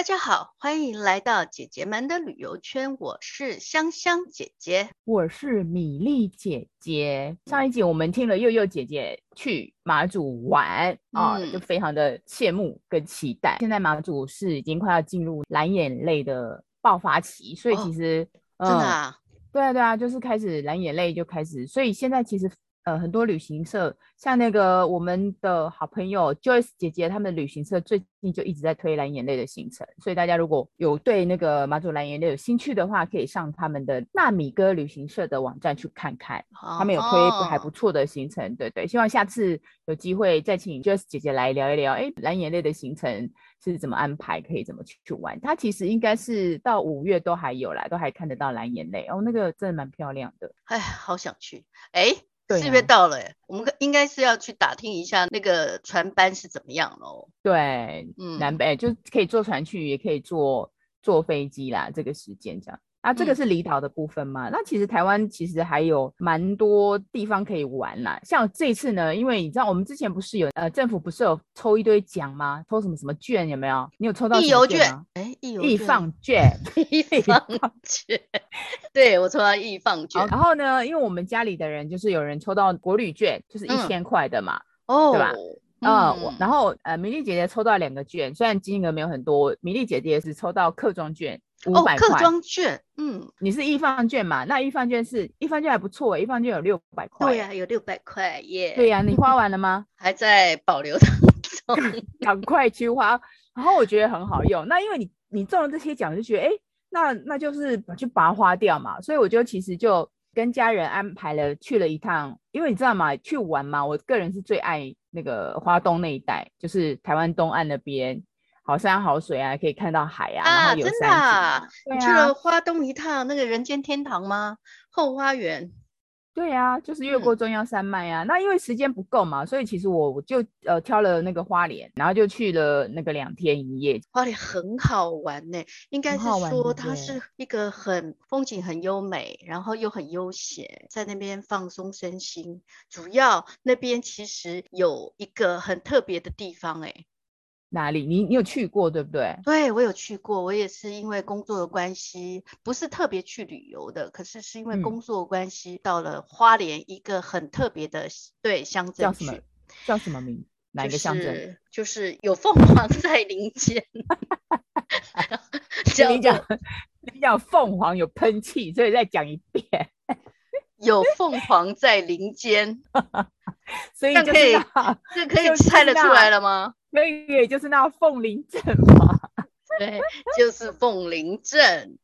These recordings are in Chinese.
大家好，欢迎来到姐姐们的旅游圈。我是香香姐姐，我是米粒姐姐。上一集我们听了佑佑姐姐去马祖玩啊、就非常的羡慕跟期待。现在马祖是已经快要进入蓝眼泪的爆发期，所以其实、哦嗯、真的啊，对啊对啊，就是开始蓝眼泪就开始，所以现在其实。呃，很多旅行社，像那个我们的好朋友 Joyce 姐姐，他们的旅行社最近就一直在推蓝眼泪的行程，所以大家如果有对那个马祖蓝眼泪有兴趣的话，可以上他们的纳米哥旅行社的网站去看看，哦、他们有推还不错的行程，对对，希望下次有机会再请 Joyce 姐姐来聊一聊，哎，蓝眼泪的行程是怎么安排，可以怎么去去玩？它其实应该是到五月都还有啦，都还看得到蓝眼泪哦，那个真的蛮漂亮的，哎，好想去，哎。四月到了，欸，我们应该是要去打听一下那个船班是怎么样喽。对，嗯，南北就可以坐船去，也可以坐坐飞机啦。这个时间这样。啊，这个是离岛的部分嘛？嗯、那其实台湾其实还有蛮多地方可以玩啦。像这次呢，因为你知道我们之前不是有呃政府不是有抽一堆奖吗？抽什么什么券有没有？你有抽到什么券吗？义游券？哎，易放券，易放券。对，我抽到易放券。然后呢，因为我们家里的人就是有人抽到国旅券，就是一千块的嘛，对吧？嗯，嗯然后呃，米粒姐姐抽到两个券，虽然金额没有很多，米粒姐姐是抽到客庄券。五百块，客庄券，嗯，你是易放券嘛？那易放券是易放券还不错，易放券有六百块。对呀、啊，有六百块耶。对呀、啊，你花完了吗？还在保留当中，赶快去花。然后我觉得很好用。那因为你你中了这些奖，就觉得哎、欸，那那就是去把它花掉嘛。所以我就其实就跟家人安排了去了一趟，因为你知道嘛？去玩嘛，我个人是最爱那个花东那一带，就是台湾东岸那边。好山好水啊，可以看到海啊，啊然后有山。真的啊？你去了花东一趟，那个人间天堂吗？后花园。对啊，就是越过中央山脉啊。嗯、那因为时间不够嘛，所以其实我我就呃挑了那个花莲，然后就去了那个两天一夜。花莲很好玩呢、欸，应该是说它是一个很风景很优美，然后又很悠闲，在那边放松身心。主要那边其实有一个很特别的地方、欸，哎。哪里？你你有去过对不对？对，我有去过，我也是因为工作的关系，不是特别去旅游的，可是是因为工作关系到了花莲一个很特别的对乡镇。叫什么？叫什么名？哪一个乡镇？就是，就是有凤凰在林间。你讲你讲凤凰有喷气，所以再讲一遍。有凤凰在林间，所以就可以这可以猜得出来了吗？那个也就是那凤林镇嘛。对，就是凤林镇。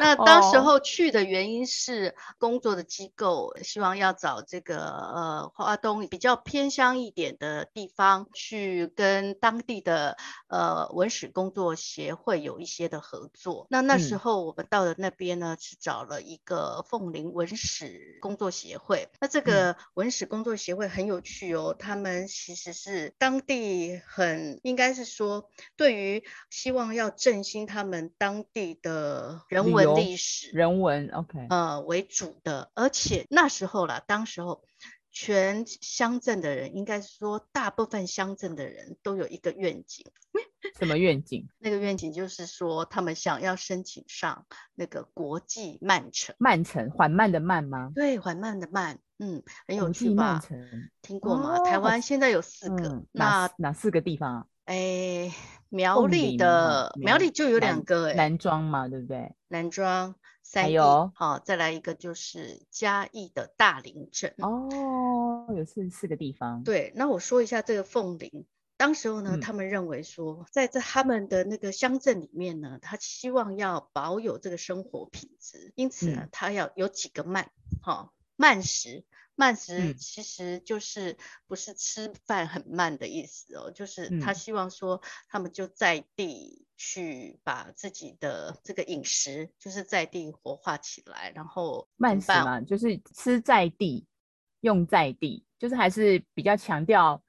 那当时候去的原因是工作的机构希望要找这个呃华东比较偏乡一点的地方去跟当地的呃文史工作协会有一些的合作。那那时候我们到了那边呢，是找了一个凤林文史工作协会。那这个文史工作协会很有趣哦，他们其实是当地很应该是说对于希望要振兴他们当地的。人文历史，人文 OK，呃为主的，而且那时候啦，当时候全乡镇的人，应该是说大部分乡镇的人都有一个愿景，什么愿景？那个愿景就是说，他们想要申请上那个国际慢城，慢城缓慢的慢吗？对，缓慢的慢，嗯，很有趣吧？听过吗？哦、台湾现在有四个，嗯、那哪四个地方啊？哎，苗栗的苗栗就有两个哎，南庄嘛，对不对？南庄，还有好，再来一个就是嘉义的大林镇哦，有四四个地方。对，那我说一下这个凤林，当时候呢，嗯、他们认为说，在在他们的那个乡镇里面呢，他希望要保有这个生活品质，因此呢，他要有几个慢，哈、嗯，慢食。慢食其实就是不是吃饭很慢的意思哦，嗯、就是他希望说他们就在地去把自己的这个饮食，就是在地活化起来，然后慢食嘛，就是吃在地，用在地，就是还是比较强调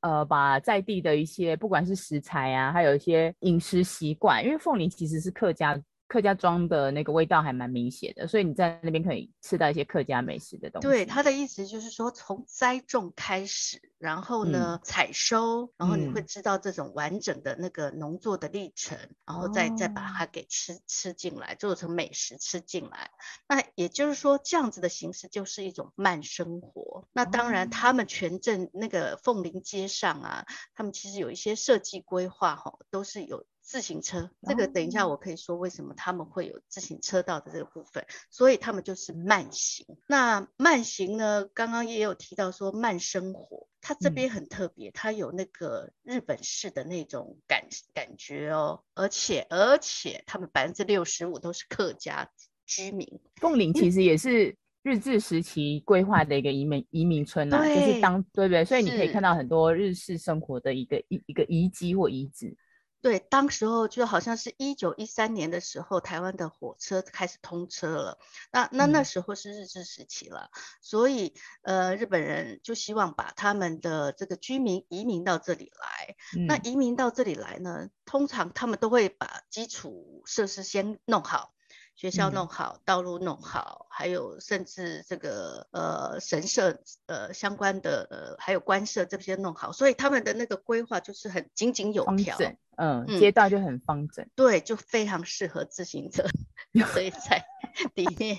呃，把在地的一些不管是食材啊，还有一些饮食习惯，因为凤梨其实是客家客家庄的那个味道还蛮明显的，所以你在那边可以吃到一些客家美食的东西。对，他的意思就是说，从栽种开始，然后呢，嗯、采收，然后你会知道这种完整的那个农作的历程，嗯、然后再再把它给吃吃进来，做成美食吃进来。那也就是说，这样子的形式就是一种慢生活。那当然，他们全镇那个凤林街上啊，他们其实有一些设计规划哈，都是有。自行车，这个等一下我可以说为什么他们会有自行车道的这个部分，所以他们就是慢行。那慢行呢，刚刚也有提到说慢生活，它这边很特别，它有那个日本式的那种感感觉哦，而且而且他们百分之六十五都是客家居民。凤林其实也是日治时期规划的一个移民移民村啊，就是当对不对？所以你可以看到很多日式生活的一个一一个遗迹或遗址。对，当时候就好像是一九一三年的时候，台湾的火车开始通车了。那那那时候是日治时期了，嗯、所以呃，日本人就希望把他们的这个居民移民到这里来。嗯、那移民到这里来呢，通常他们都会把基础设施先弄好。学校弄好，嗯、道路弄好，还有甚至这个呃神社呃相关的呃还有官舍这些弄好，所以他们的那个规划就是很井井有条，嗯，街道就很方正，对，就非常适合自行车，所以在。里面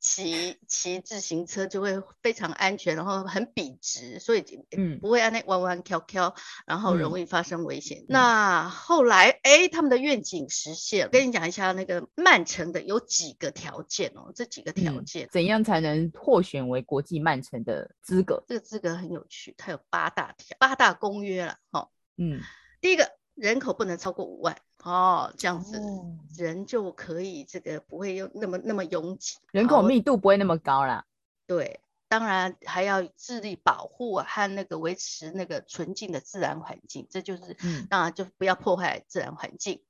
骑骑自行车就会非常安全，然后很笔直，所以嗯不会按那弯弯翘翘，然后容易发生危险。嗯、那后来哎，他们的愿景实现，跟你讲一下那个曼城的有几个条件哦，这几个条件、嗯、怎样才能获选为国际曼城的资格？这个资格很有趣，它有八大条八大公约了哈。哦、嗯，第一个人口不能超过五万。哦，这样子人就可以这个不会有那么那么拥挤，人口密度不会那么高啦。对，当然还要致力保护和那个维持那个纯净的自然环境，这就是，嗯，当然就不要破坏自然环境。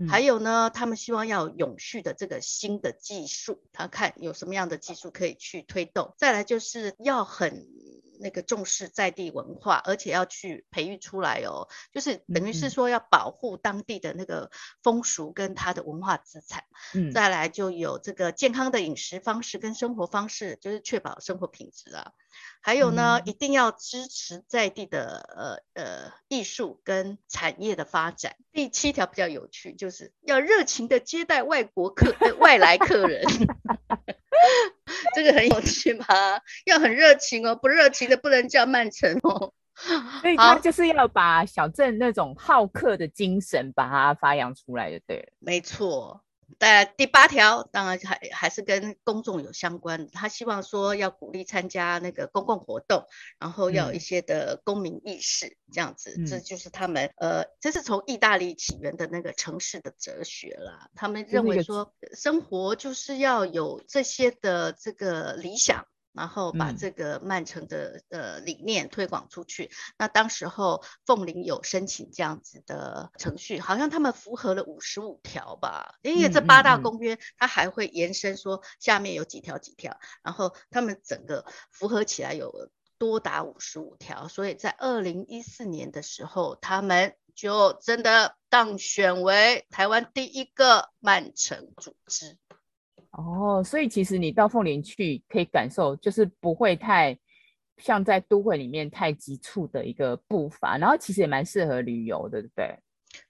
嗯、还有呢，他们希望要有永续的这个新的技术，他看有什么样的技术可以去推动。再来就是要很。那个重视在地文化，而且要去培育出来哦，就是等于是说要保护当地的那个风俗跟它的文化资产。嗯，再来就有这个健康的饮食方式跟生活方式，就是确保生活品质啊。还有呢，嗯、一定要支持在地的呃呃艺术跟产业的发展。第七条比较有趣，就是要热情的接待外国客、呃、外来客人。这个很有趣吗？要很热情哦，不热情的不能叫曼城哦。所以他就是要把小镇那种好客的精神把它发扬出来，就对了。没错。在第八条，当然还还是跟公众有相关的。他希望说要鼓励参加那个公共活动，然后要有一些的公民意识，嗯、这样子，这就是他们呃，这是从意大利起源的那个城市的哲学啦。他们认为说，生活就是要有这些的这个理想。然后把这个曼城的呃理念推广出去。嗯、那当时候凤林有申请这样子的程序，好像他们符合了五十五条吧。因为这八大公约，它还会延伸说下面有几条几条，然后他们整个符合起来有多达五十五条。所以在二零一四年的时候，他们就真的当选为台湾第一个曼城组织。哦，所以其实你到凤林去可以感受，就是不会太像在都会里面太急促的一个步伐，然后其实也蛮适合旅游的，对不对？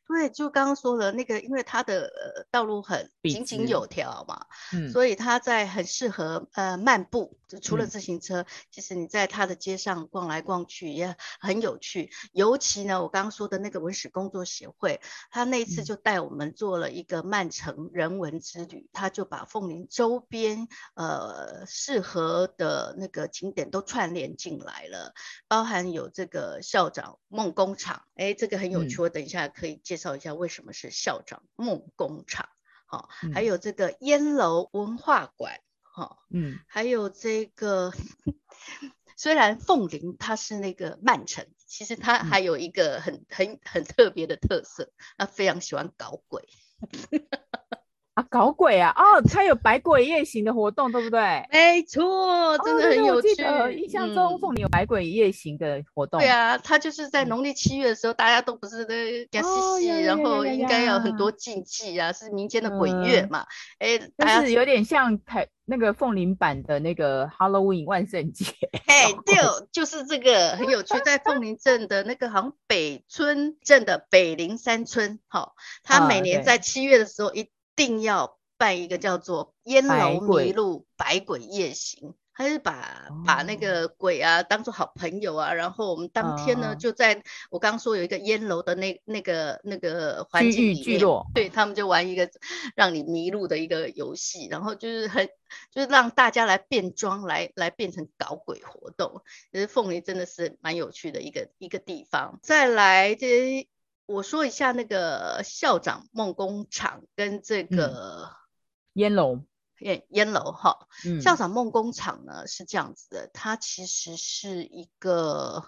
对，就刚刚说的那个，因为它的呃道路很井井有条嘛，嗯，所以它在很适合呃漫步。就除了自行车，嗯、其实你在它的街上逛来逛去也很有趣。尤其呢，我刚刚说的那个文史工作协会，他那一次就带我们做了一个曼城人文之旅，他就把凤林周边呃适合的那个景点都串联进来了，包含有这个校长梦工厂，哎，这个很有趣，我等一下可以介绍一下为什么是校长梦工厂。好，还有这个烟楼文化馆。好，嗯，还有这个，虽然凤林它是那个曼城，其实它还有一个很很很特别的特色，它非常喜欢搞鬼。啊，搞鬼啊！哦，它有百鬼夜行的活动，对不对？没错，真的很有趣。印象中凤林有百鬼夜行的活动。对啊，它就是在农历七月的时候，大家都不是在然后应该有很多禁忌啊，是民间的鬼月嘛。哎、嗯，但、欸、是有点像台那个凤林版的那个 Halloween 万圣节。哎，对，就是这个很有趣，在凤林镇的那个好像北村镇的北林山村，好，他每年在七月的时候一。定要办一个叫做烟楼迷路百鬼夜行，他是把、哦、把那个鬼啊当做好朋友啊，然后我们当天呢、哦、就在我刚刚说有一个烟楼的那那个那个环境里面，对他们就玩一个让你迷路的一个游戏，然后就是很就是让大家来变装来来变成搞鬼活动，其实凤梨真的是蛮有趣的一个一个地方。再来这。我说一下那个校长梦工厂跟这个烟楼，烟烟楼哈。校长梦工厂呢是这样子的，它其实是一个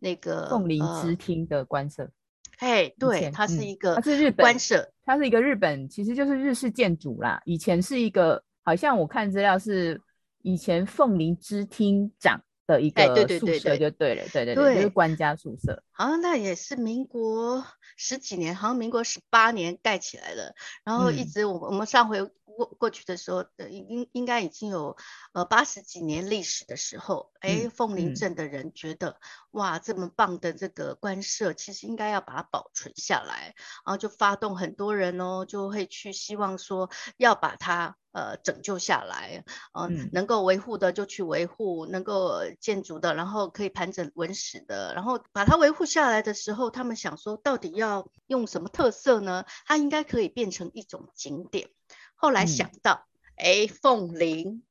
那个凤林之厅的官舍。哎、呃，对，它是一个，它是日本官舍，它是一个日本，其实就是日式建筑啦。以前是一个，好像我看资料是以前凤林之厅长。的一个宿舍就对了，对对对，就是官家宿舍。好像那也是民国十几年，好像民国十八年盖起来的，然后一直我我们上回过过去的时候，应应该已经有呃八十几年历史的时候，哎，凤林镇的人觉得哇，这么棒的这个官舍，其实应该要把它保存下来，然后就发动很多人哦，就会去希望说要把它。呃，拯救下来，呃、嗯，能够维护的就去维护，能够建筑的，然后可以盘整文史的，然后把它维护下来的时候，他们想说，到底要用什么特色呢？它应该可以变成一种景点。后来想到，哎、嗯，凤林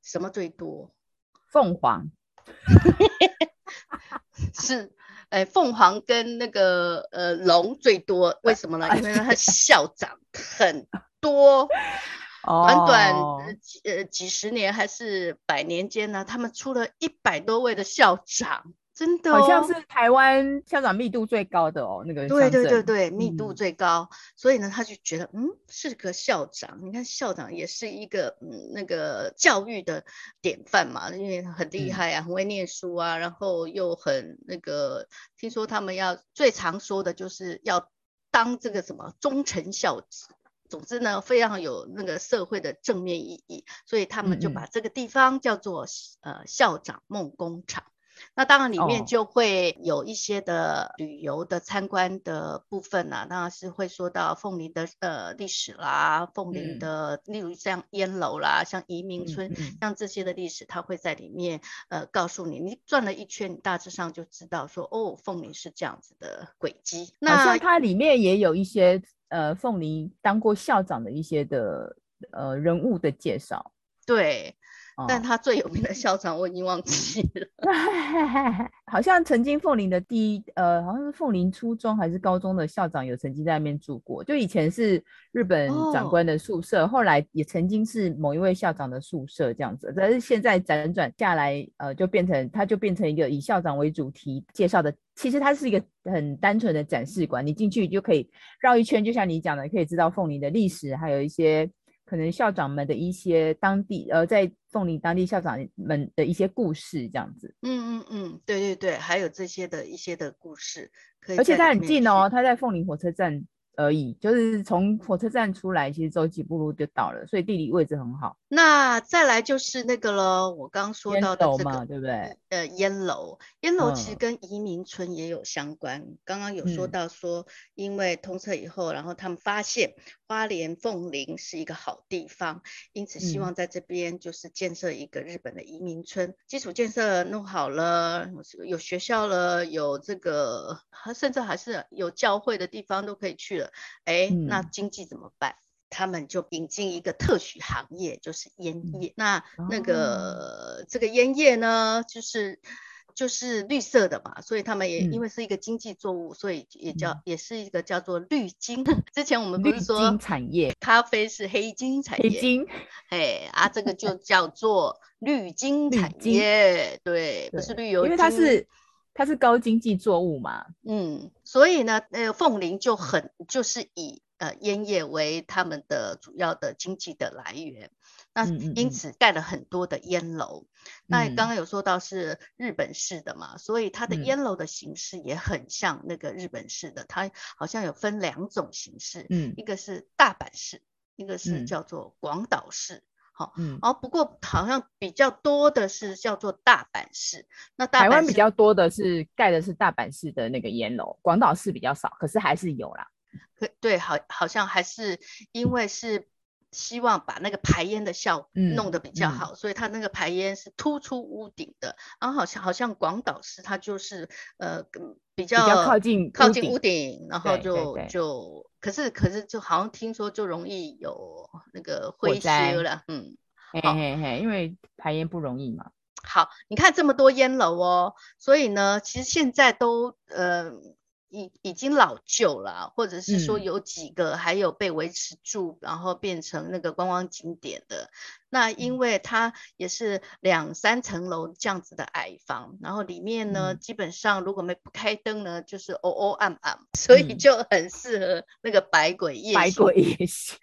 什么最多？凤凰 是，哎，凤凰跟那个呃龙最多，为什么呢？因为它校长很多。短短几呃几十年还是百年间呢，他们出了一百多位的校长，真的、哦、好像是台湾校长密度最高的哦，那个对对对对，密度最高，嗯、所以呢，他就觉得嗯是个校长，你看校长也是一个嗯那个教育的典范嘛，因为很厉害啊，很会念书啊，然后又很那个，听说他们要最常说的就是要当这个什么忠臣孝子。总之呢，非常有那个社会的正面意义，所以他们就把这个地方叫做、嗯、呃校长梦工厂。那当然里面就会有一些的旅游的参观的部分啊，当然是会说到凤林的呃历史啦，凤林的、嗯、例如像烟楼啦，像移民村、嗯嗯，像这些的历史，它会在里面呃告诉你，你转了一圈，你大致上就知道说哦，凤林是这样子的轨迹。那像它里面也有一些。呃，凤梨当过校长的一些的呃人物的介绍，对。但他最有名的校长我已经忘记了，好像曾经凤林的第一呃，好像是凤林初中还是高中的校长有曾经在那边住过，就以前是日本长官的宿舍，哦，后来也曾经是某一位校长的宿舍这样子，但是现在辗转下来，呃，就变成它就变成一个以校长为主题介绍的，其实它是一个很单纯的展示馆，你进去就可以绕一圈，就像你讲的，可以知道凤林的历史，还有一些。可能校长们的一些当地呃，在凤林当地校长们的一些故事这样子。嗯嗯嗯，对对对，还有这些的一些的故事，可以。而且它很近哦，它在凤林火车站。而已，就是从火车站出来，其实走几步路就到了，所以地理位置很好。那再来就是那个了，我刚刚说到的这个嘛，对不对？呃，烟楼，烟楼其实跟移民村也有相关。刚、嗯、刚有说到说，因为通车以后，然后他们发现花莲凤林是一个好地方，因此希望在这边就是建设一个日本的移民村，嗯、基础建设弄好了，有学校了，有这个，甚至还是有教会的地方都可以去了。哎，那经济怎么办？嗯、他们就引进一个特许行业，就是烟叶。嗯、那那个、哦、这个烟叶呢，就是就是绿色的嘛，所以他们也、嗯、因为是一个经济作物，所以也叫、嗯、也是一个叫做绿金。之前我们不是说产业，咖啡是黑金产业，黑金，哎啊，这个就叫做绿金产业，对，不是绿油，因为它是。它是高经济作物嘛，嗯，所以呢，呃，凤林就很就是以呃烟叶为他们的主要的经济的来源。那因此盖了很多的烟楼。嗯嗯嗯，那刚刚有说到是日本式的嘛，嗯、所以它的烟楼的形式也很像那个日本式的。它好像有分两种形式，嗯，一个是大阪式，一个是叫做广岛式。好，嗯，哦，不过好像比较多的是叫做大阪市。那大阪台湾比较多的是盖的是大阪市的那个烟楼，广岛市比较少，可是还是有啦。可对，好，好像还是因为是。希望把那个排烟的效果弄得比较好，嗯嗯、所以它那个排烟是突出屋顶的。然后好像好像广岛市它就是呃比较，比较靠近靠近屋顶，然后就就可是可是就好像听说就容易有那个灰灾了，嗯，嘿嘿嘿，因为排烟不容易嘛。好，你看这么多烟楼哦，所以呢，其实现在都呃。已已经老旧了，或者是说有几个还有被维持住，嗯、然后变成那个观光景点的。那因为它也是两三层楼这样子的矮房，然后里面呢，嗯、基本上如果没不开灯呢，就是哦哦暗暗，所以就很适合那个百鬼夜行。百鬼夜行，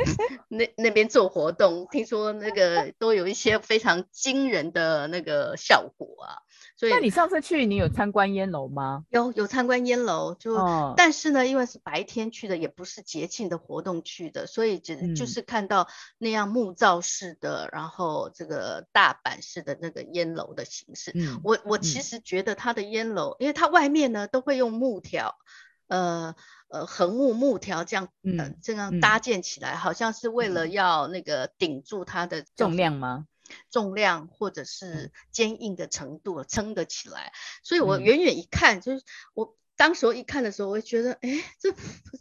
那那边做活动，听说那个都有一些非常惊人的那个效果啊。所以，那你上次去，你有参观烟楼吗？有，有参观烟楼，就、哦、但是呢，因为是白天去的，也不是节庆的活动去的，所以只就是看到那样木造式的，嗯、然后这个大阪式的那个烟楼的形式。嗯、我我其实觉得它的烟楼，嗯、因为它外面呢都会用木条，呃呃横木木条这样，嗯、呃，这样搭建起来，嗯、好像是为了要那个顶住它的重量吗？重量或者是坚硬的程度撑得起来，所以我远远一看，就是我当时候一看的时候，我会觉得，哎，这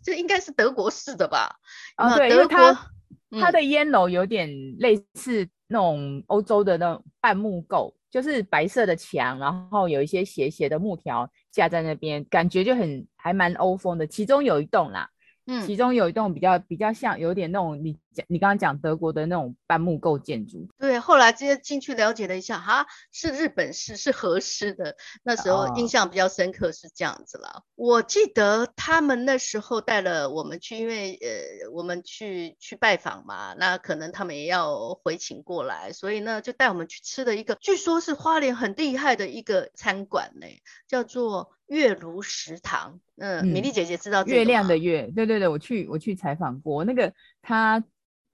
这应该是德国式的吧？啊，对，德国它它的烟楼有点类似那种欧洲的那种半木构，就是白色的墙，然后有一些斜斜的木条架在那边，感觉就很还蛮欧风的。其中有一栋啦。嗯，其中有一栋比较比较像，有点那种你讲你刚刚讲德国的那种半木构建筑。对，后来直接进去了解了一下，哈，是日本式，是和式的。那时候印象比较深刻是这样子了。哦、我记得他们那时候带了我们去，因为呃我们去去拜访嘛，那可能他们也要回请过来，所以呢就带我们去吃的一个，据说是花莲很厉害的一个餐馆呢，叫做。月如食堂，呃、嗯，米粒姐姐知道月亮的月，对对对，我去我去采访过，那个它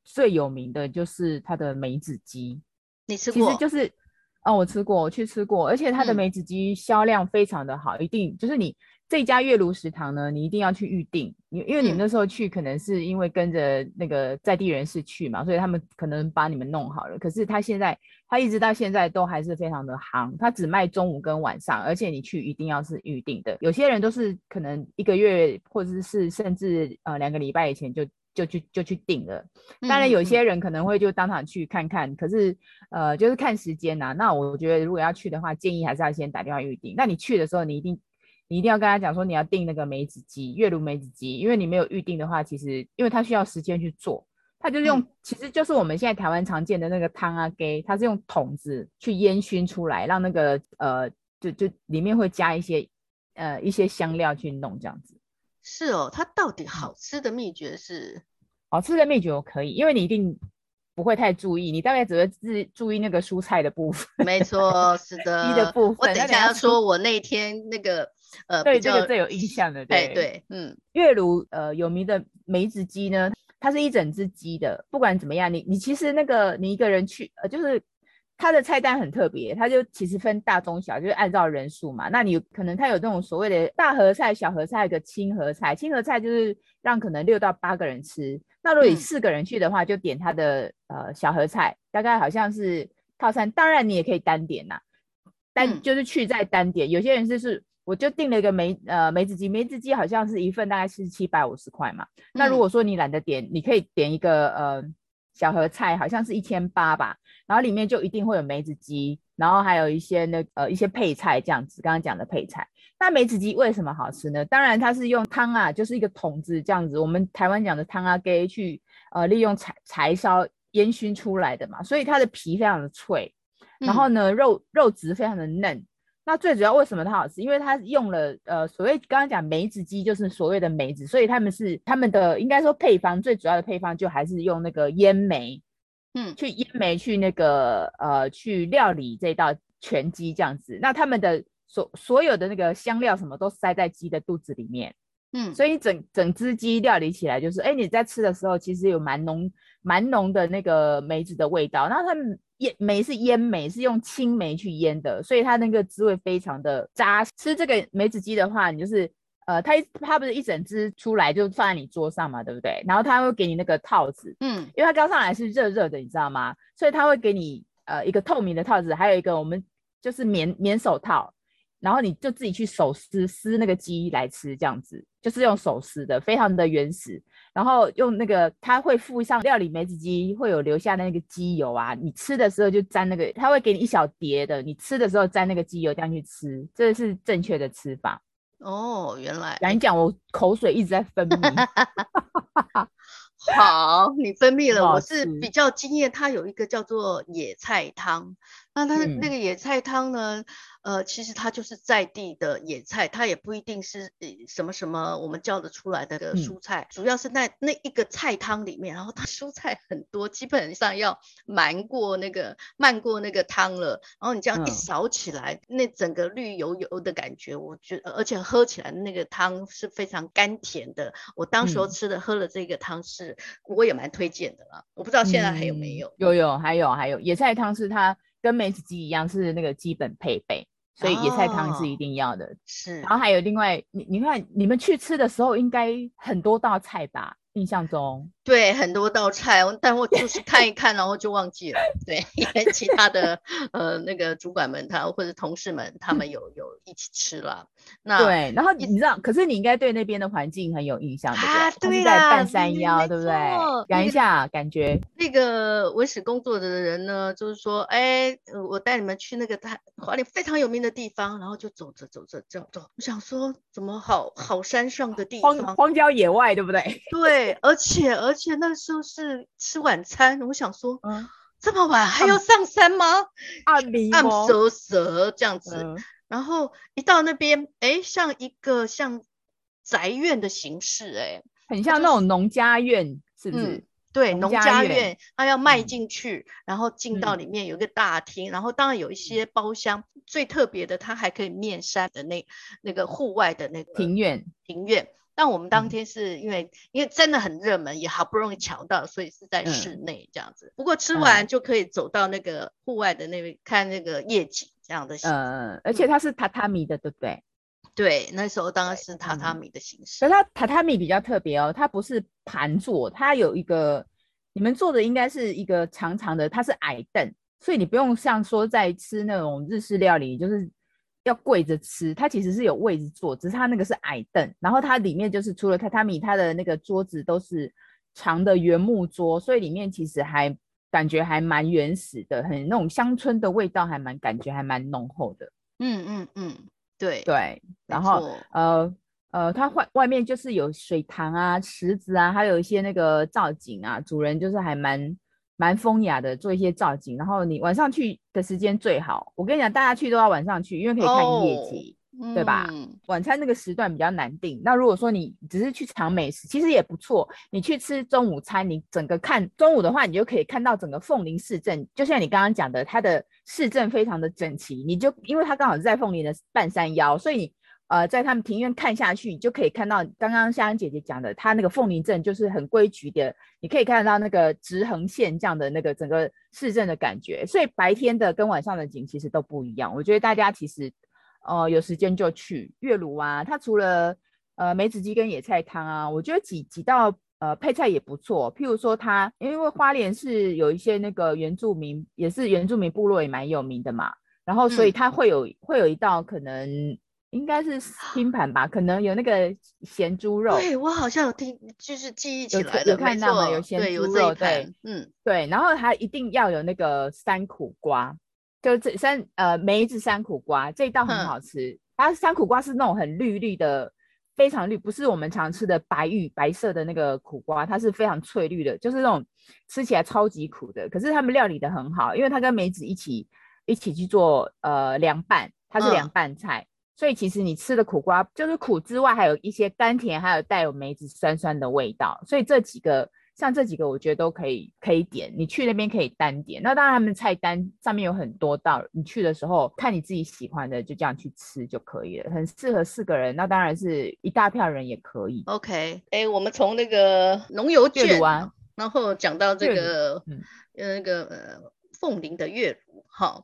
最有名的就是它的梅子鸡，你吃过？其实就是，哦，我吃过，我去吃过，而且它的梅子鸡销量非常的好，嗯、一定就是你。这家月炉食堂呢，你一定要去预定，因因为你们那时候去，可能是因为跟着那个在地人士去嘛，所以他们可能把你们弄好了。可是他现在，他一直到现在都还是非常的夯，他只卖中午跟晚上，而且你去一定要是预定的。有些人都是可能一个月或者是甚至呃两个礼拜以前就就去就去订了。当然有些人可能会就当场去看看，可是呃就是看时间呐、啊。那我觉得如果要去的话，建议还是要先打电话预定。那你去的时候，你一定。你一定要跟他讲说，你要订那个梅子鸡，月炉梅子鸡，因为你没有预定的话，其实因为它需要时间去做，它就是用，嗯、其实就是我们现在台湾常见的那个汤啊鸡，它是用桶子去烟熏出来，让那个呃，就就里面会加一些呃一些香料去弄这样子。是哦，它到底好吃的秘诀是？好吃的秘诀我可以，因为你一定。不会太注意，你大概只会注注意那个蔬菜的部分。没错，是的。的部分，我等一下要说，我那天那个呃，对这个最有印象的，对对，嗯，月如呃有名的梅子鸡呢，它是一整只鸡的。不管怎么样，你你其实那个你一个人去呃，就是它的菜单很特别，它就其实分大中小，就是按照人数嘛。那你可能它有这种所谓的大合菜、小合菜，一个轻合菜。轻合菜就是让可能六到八个人吃。那如果你四个人去的话，就点它的呃小合菜，大概好像是套餐。当然你也可以单点呐，单就是去再单点。有些人就是我就订了一个梅呃梅子鸡，梅子鸡好像是一份大概是七百五十块嘛。那如果说你懒得点，你可以点一个呃小盒菜，好像是一千八吧。然后里面就一定会有梅子鸡，然后还有一些那呃一些配菜这样子，刚刚讲的配菜。那梅子鸡为什么好吃呢？当然它是用汤啊，就是一个桶子这样子，我们台湾讲的汤啊给去呃利用柴柴烧烟熏出来的嘛，所以它的皮非常的脆，然后呢肉肉质非常的嫩。那最主要为什么它好吃？因为它用了呃所谓刚刚讲梅子鸡，就是所谓的梅子，所以他们是他们的应该说配方最主要的配方就还是用那个腌梅，嗯，去腌梅去那个呃去料理这道全鸡这样子。那他们的所所有的那个香料什么都塞在鸡的肚子里面，嗯，所以整整只鸡料理起来就是，哎，你在吃的时候其实有蛮浓蛮浓的那个梅子的味道。然后他们。腌梅是腌梅，是用青梅去腌的，所以它那个滋味非常的扎实。吃这个梅子鸡的话，你就是呃，它它不是一整只出来就放在你桌上嘛，对不对？然后它会给你那个套子，嗯，因为它刚上来是热热的，你知道吗？所以它会给你呃一个透明的套子，还有一个我们就是棉棉手套。然后你就自己去手撕撕那个鸡来吃，这样子就是用手撕的，非常的原始。然后用那个，它会附上料理梅子鸡会有留下的那个鸡油啊，你吃的时候就沾那个，它会给你一小碟的，你吃的时候沾那个鸡油这样去吃，这是正确的吃法。哦，原来。讲一讲，我口水一直在分泌。好，你分泌了，我是比较惊艳，它有一个叫做野菜汤。那它那个野菜汤呢？嗯、呃，其实它就是在地的野菜，它也不一定是什么什么我们叫得出来的蔬菜，嗯、主要是在那一个菜汤里面，然后它 蔬菜很多，基本上要瞒过那个漫过那个汤了，然后你这样一勺起来，嗯、那整个绿油油的感觉，我觉得，而且喝起来那个汤是非常甘甜的。我当时候吃的、嗯、喝了这个汤是，我也蛮推荐的啦。我不知道现在还有没有？嗯、有有还有还有野菜汤是它。跟梅子鸡一样是那个基本配备，所以野菜汤是一定要的。哦、是，然后还有另外，你你看你们去吃的时候，应该很多道菜吧？印象中。对，很多道菜，但我就是看一看，然后就忘记了。对，因为其他的呃那个主管们他或者同事们他们有有一起吃了。那对，然后你知道，可是你应该对那边的环境很有印象，对不对？是在半山腰，对不对？讲一下感觉。那个文史工作的人呢，就是说，哎，我带你们去那个他花莲非常有名的地方，然后就走着走着走走。我想说，怎么好好山上的地方，荒荒郊野外，对不对？对，而且而且。而且那时候是吃晚餐，我想说，嗯，这么晚还要上山吗？暗迷暗蛇蛇这样子，嗯、然后一到那边，哎，像一个像宅院的形式，哎，很像那种农家院，是不是？嗯、对，农家院，他要迈进去，嗯、然后进到里面有一个大厅，嗯、然后当然有一些包厢，嗯、最特别的，它还可以面山的那那个户外的那个庭院，庭院。但我们当天是因为、嗯、因为真的很热门，也好不容易抢到，所以是在室内这样子。嗯、不过吃完就可以走到那个户外的那边、嗯、看那个夜景这样的。嗯，而且它是榻榻米的，对不对？对，那时候当然是榻榻米的形式。可是它榻榻米比较特别哦，它不是盘坐，它有一个你们坐的应该是一个长长的，它是矮凳，所以你不用像说在吃那种日式料理，就是。要跪着吃，它其实是有位置坐，只是它那个是矮凳，然后它里面就是除了榻榻米，它的那个桌子都是长的原木桌，所以里面其实还感觉还蛮原始的，很那种乡村的味道，还蛮感觉还蛮浓厚的。嗯嗯嗯，对对，然后呃呃，它外外面就是有水塘啊、池子啊，还有一些那个造景啊，主人就是还蛮。蛮风雅的，做一些造景，然后你晚上去的时间最好。我跟你讲，大家去都要晚上去，因为可以看夜景，哦、对吧？嗯、晚餐那个时段比较难定。那如果说你只是去尝美食，其实也不错。你去吃中午餐，你整个看中午的话，你就可以看到整个凤林市镇，就像你刚刚讲的，它的市镇非常的整齐。你就因为它刚好是在凤林的半山腰，所以你。呃，在他们庭院看下去，你就可以看到刚刚香香姐姐讲的，它那个凤林镇就是很规矩的，你可以看得到那个直横线这样的那个整个市镇的感觉。所以白天的跟晚上的景其实都不一样。我觉得大家其实，呃，有时间就去月芦啊，它除了呃梅子鸡跟野菜汤啊，我觉得几几道呃配菜也不错。譬如说它，因为花莲是有一些那个原住民，也是原住民部落也蛮有名的嘛，然后所以它会有、嗯、会有一道可能。应该是拼盘吧，可能有那个咸猪肉。对，我好像有听，就是记忆起来有，有看到吗？有咸猪肉，对，嗯，对。然后还一定要有那个山苦瓜，就这山呃梅子山苦瓜这一道很好吃。嗯、它山苦瓜是那种很绿绿的，非常绿，不是我们常吃的白玉白色的那个苦瓜，它是非常翠绿的，就是那种吃起来超级苦的。可是他们料理的很好，因为它跟梅子一起一起去做呃凉拌。它是凉拌菜，嗯、所以其实你吃的苦瓜就是苦之外，还有一些甘甜，还有带有梅子酸酸的味道。所以这几个像这几个，我觉得都可以可以点。你去那边可以单点。那当然他们菜单上面有很多道，你去的时候看你自己喜欢的，就这样去吃就可以了。很适合四个人，那当然是一大票人也可以。OK，哎，我们从那个农游券啊，然后讲到这个，嗯，那个呃。凤林的月如，哈，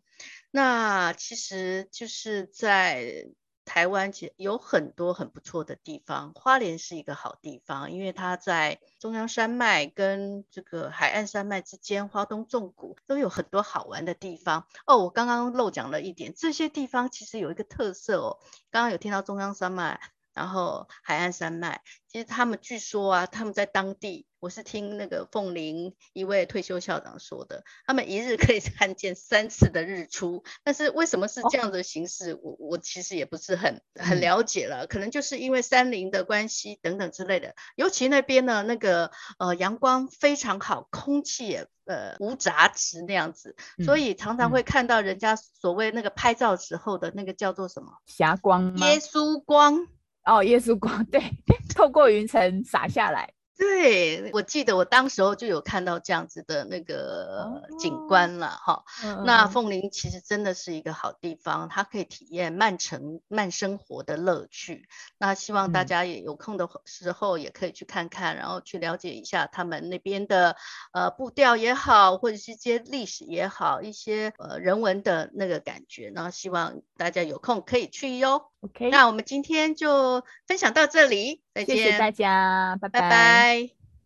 那其实就是在台湾，其实有很多很不错的地方。花莲是一个好地方，因为它在中央山脉跟这个海岸山脉之间，花东纵谷都有很多好玩的地方。哦，我刚刚漏讲了一点，这些地方其实有一个特色哦。刚刚有听到中央山脉，然后海岸山脉，其实他们据说啊，他们在当地。我是听那个凤林一位退休校长说的，他们一日可以看见三次的日出，但是为什么是这样的形式，哦、我我其实也不是很很了解了，嗯、可能就是因为山林的关系等等之类的。尤其那边呢，那个呃阳光非常好，空气也呃无杂质那样子，所以常常会看到人家所谓那个拍照时候的那个叫做什么霞光耶稣光哦，耶稣光 对，透过云层洒下来。对，我记得我当时候就有看到这样子的那个景观了哈。哦、那凤林其实真的是一个好地方，它可以体验慢城慢生活的乐趣。那希望大家也有空的时候也可以去看看，嗯、然后去了解一下他们那边的呃步调也好，或者是一些历史也好，一些呃人文的那个感觉。那希望大家有空可以去哟。OK，那我们今天就分享到这里，再见，谢谢大家，拜拜。拜拜。